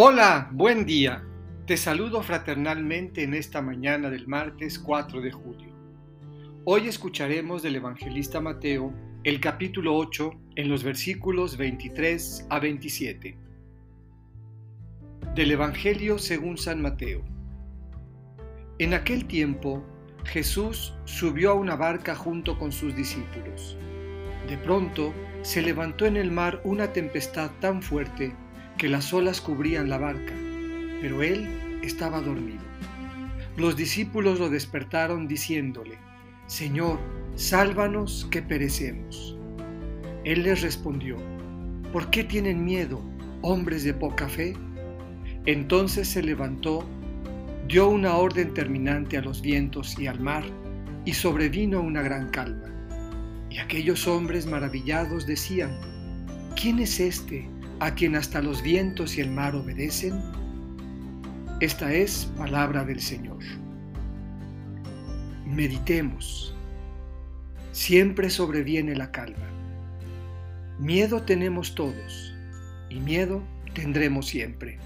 Hola, buen día. Te saludo fraternalmente en esta mañana del martes 4 de julio. Hoy escucharemos del evangelista Mateo el capítulo 8 en los versículos 23 a 27. Del Evangelio según San Mateo. En aquel tiempo, Jesús subió a una barca junto con sus discípulos. De pronto, se levantó en el mar una tempestad tan fuerte que las olas cubrían la barca, pero él estaba dormido. Los discípulos lo despertaron diciéndole, Señor, sálvanos que perecemos. Él les respondió, ¿por qué tienen miedo, hombres de poca fe? Entonces se levantó, dio una orden terminante a los vientos y al mar, y sobrevino una gran calma. Y aquellos hombres maravillados decían, ¿quién es este a quien hasta los vientos y el mar obedecen? Esta es palabra del Señor. Meditemos. Siempre sobreviene la calma. Miedo tenemos todos y miedo tendremos siempre.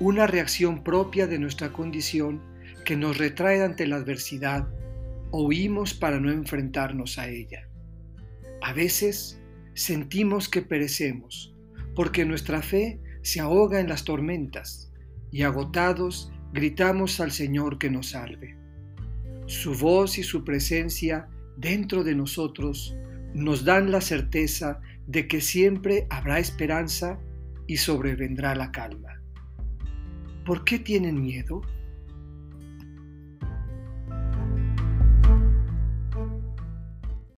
Una reacción propia de nuestra condición que nos retrae ante la adversidad o huimos para no enfrentarnos a ella. A veces sentimos que perecemos porque nuestra fe se ahoga en las tormentas y agotados gritamos al Señor que nos salve. Su voz y su presencia dentro de nosotros nos dan la certeza de que siempre habrá esperanza y sobrevendrá la calma. ¿Por qué tienen miedo?